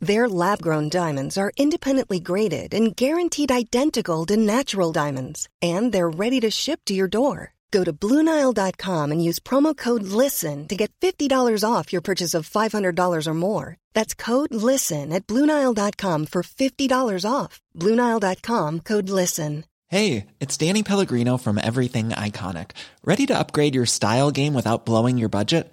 Their lab grown diamonds are independently graded and guaranteed identical to natural diamonds, and they're ready to ship to your door. Go to BlueNile.com and use promo code LISTEN to get $50 off your purchase of $500 or more. That's code LISTEN at BlueNile.com for $50 off. BlueNile.com code LISTEN. Hey, it's Danny Pellegrino from Everything Iconic. Ready to upgrade your style game without blowing your budget?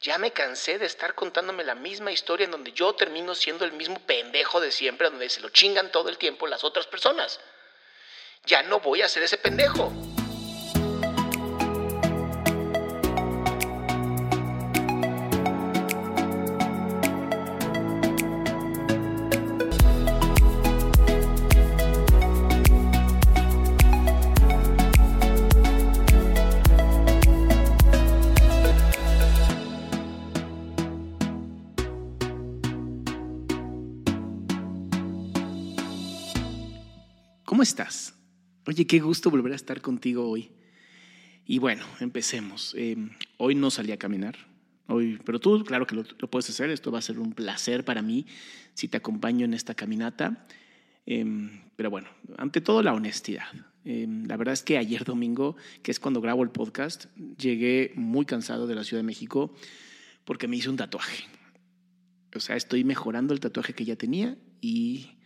Ya me cansé de estar contándome la misma historia en donde yo termino siendo el mismo pendejo de siempre, donde se lo chingan todo el tiempo las otras personas. Ya no voy a ser ese pendejo. ¿Cómo estás? Oye, qué gusto volver a estar contigo hoy. Y bueno, empecemos. Eh, hoy no salí a caminar, hoy, pero tú, claro que lo, lo, puedes hacer. Esto va a ser un placer para mí si te acompaño en esta caminata. Eh, pero bueno, ante todo la honestidad. Eh, la verdad es que ayer domingo, que es cuando grabo el podcast, llegué muy cansado de la Ciudad de México porque me hice un tatuaje. O sea, estoy mejorando el tatuaje que ya tenía y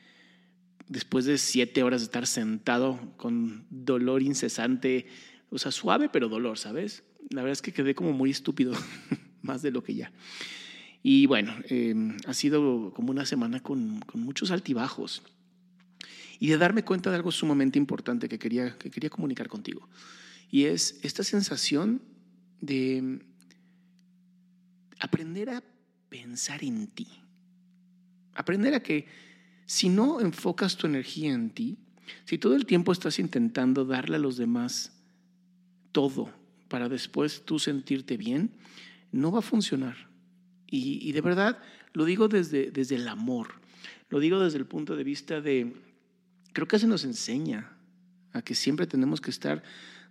después de siete horas de estar sentado con dolor incesante, o sea, suave pero dolor, ¿sabes? La verdad es que quedé como muy estúpido, más de lo que ya. Y bueno, eh, ha sido como una semana con, con, muchos altibajos y de darme cuenta de algo sumamente importante que quería, que quería comunicar contigo. Y es esta sensación de aprender a pensar en ti. Aprender a que si no enfocas tu energía en ti, si todo el tiempo estás intentando darle a los demás todo para después tú sentirte bien, no va a funcionar. Y, de verdad lo digo desde, desde el amor, lo digo desde el punto de vista de, creo que se nos enseña a que siempre tenemos que estar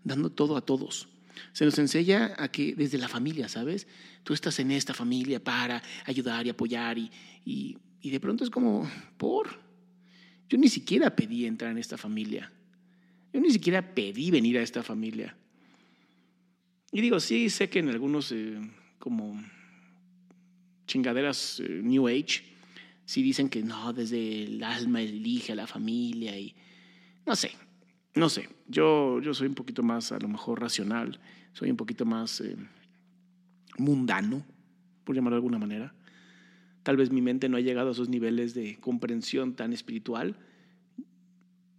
dando todo a todos. Se nos enseña a que desde la familia, ¿sabes? Tú estás en esta familia para ayudar y apoyar y, y y de pronto es como, por, yo ni siquiera pedí entrar en esta familia. Yo ni siquiera pedí venir a esta familia. Y digo, sí, sé que en algunos eh, como chingaderas eh, New Age, sí dicen que no, desde el alma elige a la familia y no sé, no sé. Yo, yo soy un poquito más a lo mejor racional, soy un poquito más eh, mundano, por llamarlo de alguna manera. Tal vez mi mente no ha llegado a esos niveles de comprensión tan espiritual.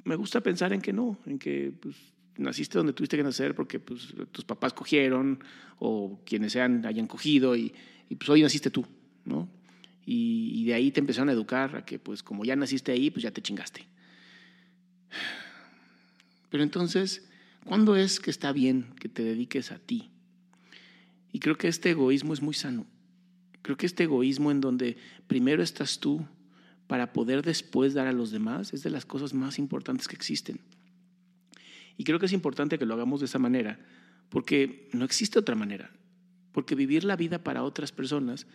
Me gusta pensar en que no, en que pues, naciste donde tuviste que nacer porque pues, tus papás cogieron o quienes sean hayan cogido y, y pues hoy naciste tú, ¿no? Y, y, de ahí te empezaron a educar a que pues como ya naciste ahí, pues ya te chingaste. Pero entonces, ¿cuándo es que está bien que te dediques a ti? Y creo que este egoísmo es muy sano. Creo que este egoísmo en donde primero estás tú para poder después dar a los demás es de las cosas más importantes que existen. Y creo que es importante que lo hagamos de esa manera, porque no existe otra manera. Porque vivir la vida para otras personas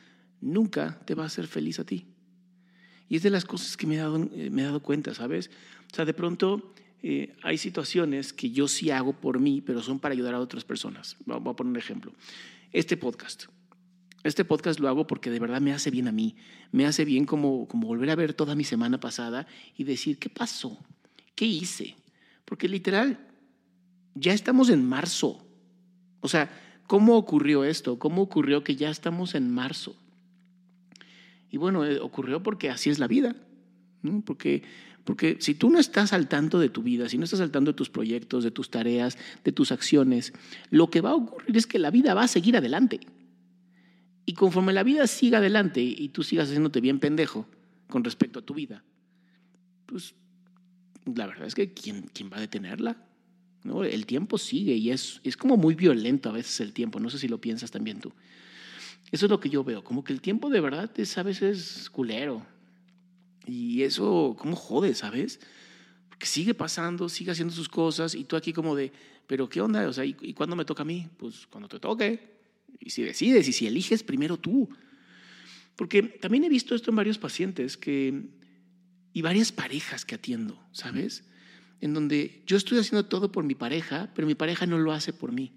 nunca te va a hacer feliz a ti. Y es de las cosas que me he dado, eh, me he dado cuenta, ¿sabes? O sea, de pronto eh, hay situaciones que yo sí hago por mí, pero son para ayudar a otras personas. Voy a poner un ejemplo. Este podcast. Este podcast lo hago porque de verdad me hace bien a mí. Me hace bien como, como volver a ver toda mi semana pasada y decir, ¿qué pasó? ¿Qué hice? Porque literal, Ya estamos en marzo. O sea, ¿cómo ocurrió esto? ¿Cómo ocurrió que ya estamos en marzo? Y bueno, eh, ocurrió porque así es la vida. Porque, porque si tú no estás al tanto de tu vida, si no estás al tanto de tus proyectos, de tus tareas, de tus acciones, lo que va a ocurrir es que la vida va a seguir adelante. Y conforme la vida siga adelante y tú sigas haciéndote bien pendejo con respecto a tu vida, pues la verdad es que ¿quién, quién va a detenerla? ¿No? El tiempo sigue y es, es como muy violento a veces el tiempo. No sé si lo piensas también tú. Eso es lo que yo veo, como que el tiempo de verdad es a veces culero. Y eso, ¿cómo jode, sabes? Porque sigue pasando, sigue haciendo sus cosas y tú aquí como de, pero ¿qué onda? O sea, ¿y, ¿y cuándo me toca a mí? Pues cuando te toque. Y si decides y si eliges, primero tú. Porque también he visto esto en varios pacientes que, y varias parejas que atiendo, ¿sabes? En donde yo estoy haciendo todo por mi pareja, pero mi pareja no lo hace por mí.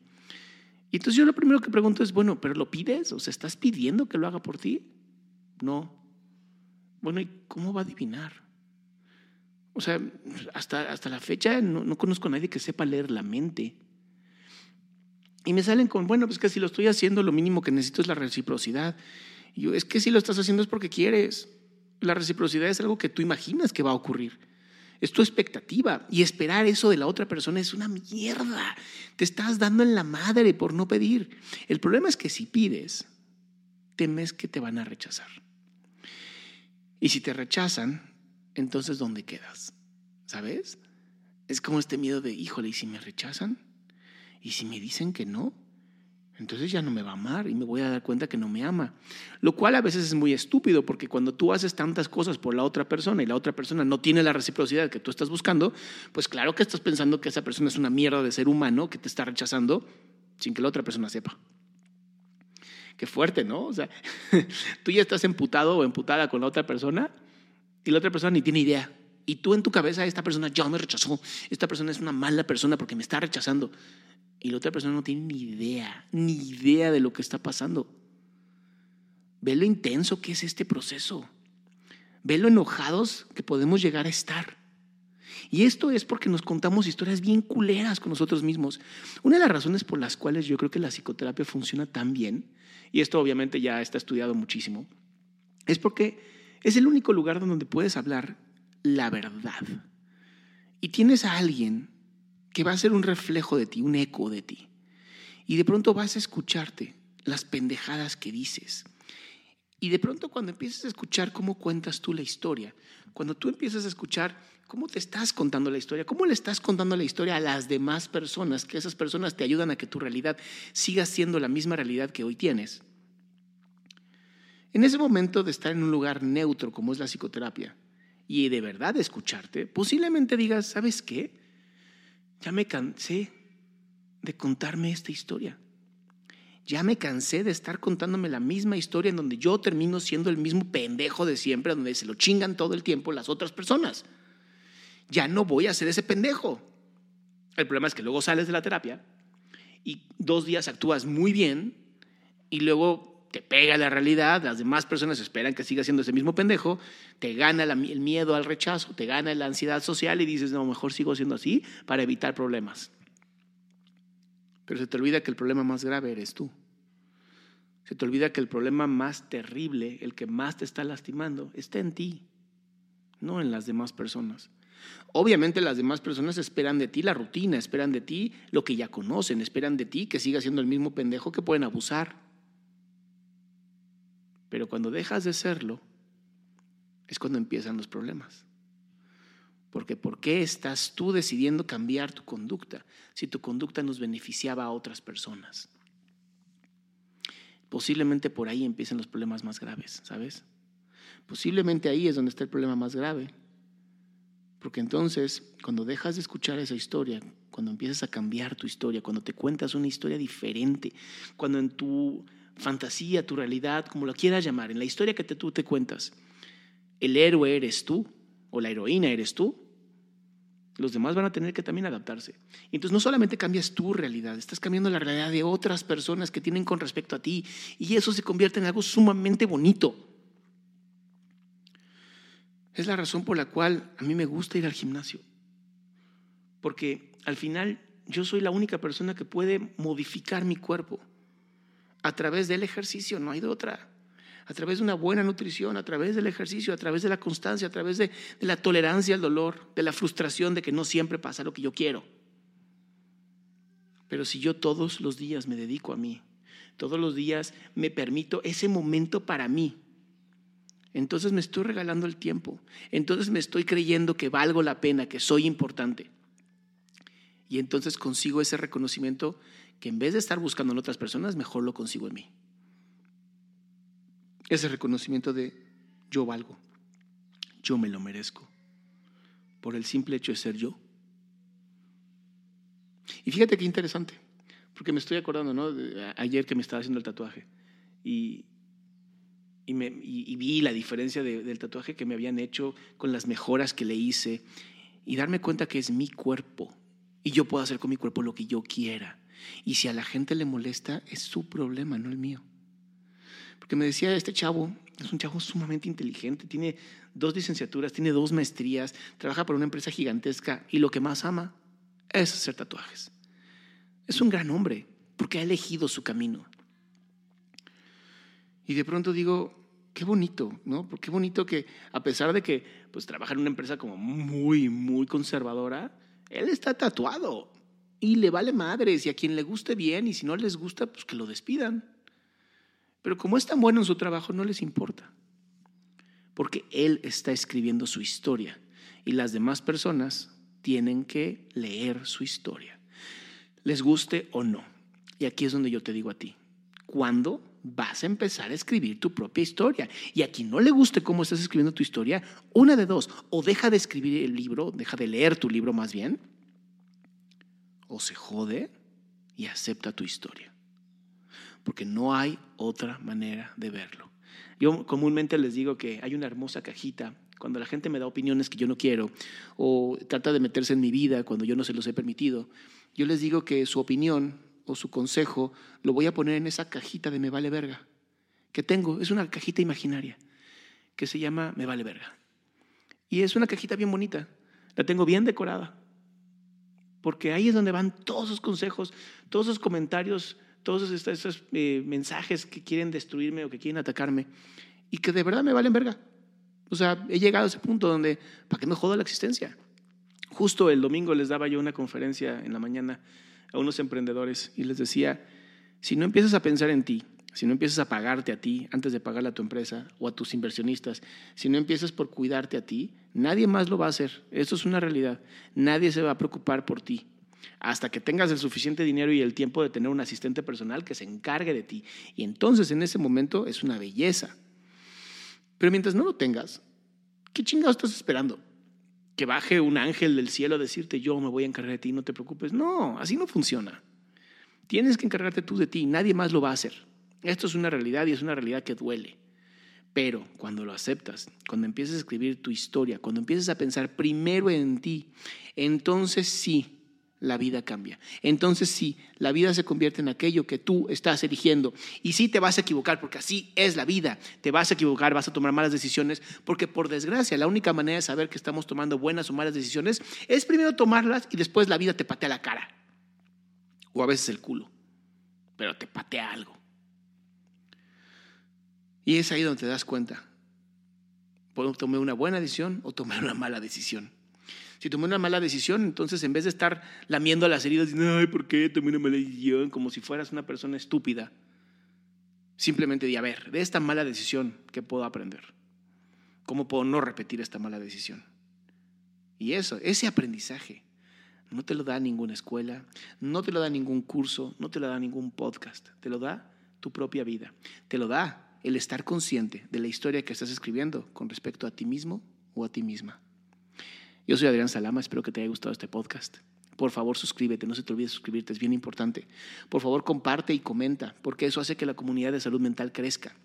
Y entonces yo lo primero que pregunto es, bueno, ¿pero lo pides? O sea, ¿estás pidiendo que lo haga por ti? No. Bueno, ¿y cómo va a adivinar? O sea, hasta, hasta la fecha no, no conozco a nadie que sepa leer la mente. Y me salen con, bueno, pues que si lo estoy haciendo, lo mínimo que necesito es la reciprocidad. Y yo, es que si lo estás haciendo es porque quieres. La reciprocidad es algo que tú imaginas que va a ocurrir es tu expectativa. Y esperar eso de la otra persona es una mierda. Te estás dando en la madre por no pedir. El problema es que si pides, temes que te van a rechazar. Y si te rechazan, entonces ¿dónde quedas? ¿Sabes? Es como este miedo de, híjole, ¿y si me rechazan? ¿Y si me dicen que no? entonces ya no me va a amar y me voy a dar cuenta que no me ama. Lo cual a veces es muy estúpido porque cuando tú haces tantas cosas por la otra persona y la otra persona no tiene la reciprocidad que tú estás buscando, pues claro que estás pensando que esa persona es una mierda de ser humano que te está rechazando sin que la otra persona sepa. Qué fuerte, ¿no? O sea, tú ya estás emputado o emputada con la otra persona y la otra persona ni tiene idea. Y tú en tu cabeza, esta persona ya me rechazó, esta persona es una mala persona porque me está rechazando y la otra persona no tiene ni idea, ni idea de lo que está pasando. Ve lo intenso que es este proceso. Ve lo enojados que podemos llegar a estar. Y esto es porque nos contamos historias bien culeras con nosotros mismos. Una de las razones por las cuales yo creo que la psicoterapia funciona tan bien, y esto obviamente ya está estudiado muchísimo, es porque es el único lugar donde puedes hablar la verdad. Y tienes a alguien que va a ser un reflejo de ti, un eco de ti. Y de pronto vas a escucharte las pendejadas que dices. Y de pronto cuando empiezas a escuchar cómo cuentas tú la historia, cuando tú empiezas a escuchar cómo te estás contando la historia, cómo le estás contando la historia a las demás personas, que esas personas te ayudan a que tu realidad siga siendo la misma realidad que hoy tienes. En ese momento de estar en un lugar neutro como es la psicoterapia y de verdad escucharte, posiblemente digas, ¿sabes qué? Ya me cansé de contarme esta historia. Ya me cansé de estar contándome la misma historia en donde yo termino siendo el mismo pendejo de siempre, donde se lo chingan todo el tiempo las otras personas. Ya no voy a ser ese pendejo. El problema es que luego sales de la terapia y dos días actúas muy bien y luego te pega la realidad, las demás personas esperan que sigas siendo ese mismo pendejo, te gana el miedo al rechazo, te gana la ansiedad social y dices, no, mejor sigo siendo así para evitar problemas. Pero se te olvida que el problema más grave eres tú. Se te olvida que el problema más terrible, el que más te está lastimando, está en ti, no en las demás personas. Obviamente las demás personas esperan de ti la rutina, esperan de ti lo que ya conocen, esperan de ti que sigas siendo el mismo pendejo que pueden abusar. Pero cuando dejas de serlo, es cuando empiezan los problemas. Porque ¿por qué estás tú decidiendo cambiar tu conducta si tu conducta nos beneficiaba a otras personas? Posiblemente por ahí empiezan los problemas más graves, ¿sabes? Posiblemente ahí es donde está el problema más grave. Porque entonces, cuando dejas de escuchar esa historia, cuando empiezas a cambiar tu historia, cuando te cuentas una historia diferente, cuando en tu fantasía, tu realidad, como lo quieras llamar, en la historia que tú te cuentas, el héroe eres tú o la heroína eres tú, los demás van a tener que también adaptarse. Entonces no solamente cambias tu realidad, estás cambiando la realidad de otras personas que tienen con respecto a ti y eso se convierte en algo sumamente bonito. Es la razón por la cual a mí me gusta ir al gimnasio, porque al final Yo soy la única persona que puede modificar mi cuerpo a través del ejercicio, no hay de otra. A través de una buena nutrición, a través del ejercicio, a través de la constancia, a través de, de la tolerancia al dolor, de la frustración de que no siempre pasa lo que yo quiero. Pero si yo todos los días me dedico a mí, todos los días me permito ese momento para mí, entonces me estoy regalando el tiempo, entonces me estoy creyendo que valgo la pena, que soy importante. Y entonces consigo ese reconocimiento que en vez de estar buscando en otras personas, mejor lo consigo en mí. Ese reconocimiento de yo valgo, yo me lo merezco, por el simple hecho de ser yo. Y fíjate qué interesante, porque me estoy acordando, ¿no? ayer que me estaba haciendo el tatuaje y, y, vi la diferencia del tatuaje que me habían hecho con las mejoras que le hice y darme cuenta que es mi cuerpo y yo puedo hacer con mi cuerpo lo que yo quiera. Y si a la gente le molesta, es su problema, no el mío. Porque me decía, este chavo es un chavo sumamente inteligente, tiene dos licenciaturas, tiene dos maestrías, trabaja para una empresa gigantesca y lo que más ama es hacer tatuajes. Es un gran hombre porque ha elegido su camino. Y de pronto digo, qué bonito, ¿no? Porque qué bonito que a pesar de que pues trabaja en una empresa como muy, muy conservadora, él está tatuado y le vale madres y a quien le guste bien y si no les gusta, pues que lo despidan. Pero como es tan bueno en su trabajo, no les importa. Porque él está escribiendo su historia y las demás personas tienen que leer su historia, les guste o no. Y aquí es donde yo te digo a ti, ¿cuándo vas a empezar a escribir tu propia historia? Y a quien no le guste cómo estás escribiendo tu historia, una de dos, o deja de escribir el libro, deja de leer tu libro más bien, o se jode y acepta tu historia. Porque no hay otra manera de verlo. Yo comúnmente les digo que hay una hermosa cajita cuando la gente me da opiniones que yo no quiero o trata de meterse en mi vida cuando yo no se los he permitido, yo les digo que su opinión o su consejo lo voy a poner en esa cajita de me vale verga que tengo. Es una cajita imaginaria que se llama me vale verga. Y es una cajita bien bonita. La tengo bien decorada. Porque ahí es donde van todos esos consejos, todos esos comentarios, todos esos, eh, mensajes que quieren destruirme o que quieren atacarme y que de verdad me valen verga. O sea, he llegado a ese punto donde, ¿para qué me jodo la existencia? Justo el domingo les daba yo una conferencia en la mañana a unos emprendedores y les decía, si no empiezas a pensar en ti, si no empiezas a pagarte a ti antes de pagarle a tu empresa o a tus inversionistas, si no empiezas por cuidarte a ti, nadie más lo va a hacer. Esto es una realidad. Nadie se va a preocupar por ti hasta que tengas el suficiente dinero y el tiempo de tener un asistente personal que se encargue de ti. Y entonces en ese momento es una belleza. Pero mientras no lo tengas, ¿qué chingados estás esperando? Que baje un ángel del cielo a decirte yo me voy a encargar de ti, no te preocupes. No, así no funciona. Tienes que encargarte tú de ti, nadie más lo va a hacer. Esto es una realidad y es una realidad que duele. Pero cuando lo aceptas, cuando empiezas a escribir tu historia, cuando empiezas a pensar primero en ti, entonces sí la vida cambia. Entonces sí, la vida se convierte en aquello que tú estás eligiendo. Y sí te vas a equivocar, porque así es la vida. Te vas a equivocar, vas a tomar malas decisiones, porque por desgracia la única manera de saber que estamos tomando buenas o malas decisiones es primero tomarlas y después la vida te patea la cara. O a veces el culo, pero te patea algo. Y es ahí donde te das cuenta. Tomar una buena decisión o tomar una mala decisión. Si tomé una mala decisión, entonces en vez de estar lamiendo las heridas, diciendo, ay, ¿por qué tomé una mala decisión? Como si fueras una persona estúpida. Simplemente di, a ver, de esta mala decisión, ¿qué puedo aprender? ¿Cómo puedo no repetir esta mala decisión? Y eso, ese aprendizaje, no te lo da ninguna escuela, no te lo da ningún curso, no te lo da ningún podcast, te lo da tu propia vida, te lo da el estar consciente de la historia que estás escribiendo con respecto a ti mismo o a ti misma. Yo soy Adrián Salama, espero que te haya gustado este podcast. Por favor, suscríbete, no se te olvide suscribirte, es bien importante. Por favor, comparte y comenta, porque eso hace que la comunidad de salud mental crezca.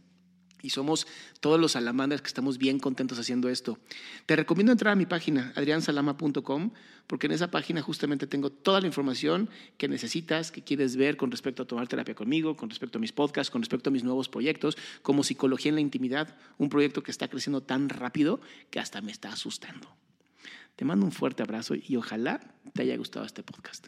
Y somos todos los salamandras que estamos bien contentos haciendo esto. Te recomiendo entrar a mi página, adriansalama.com, porque en esa página justamente tengo toda la información que necesitas, que quieres ver con respecto a tomar terapia conmigo, con respecto a mis podcasts, con respecto a mis nuevos proyectos, como Psicología en la Intimidad, un proyecto que está creciendo tan rápido que hasta me está asustando. Te mando un fuerte abrazo y ojalá te haya gustado este podcast.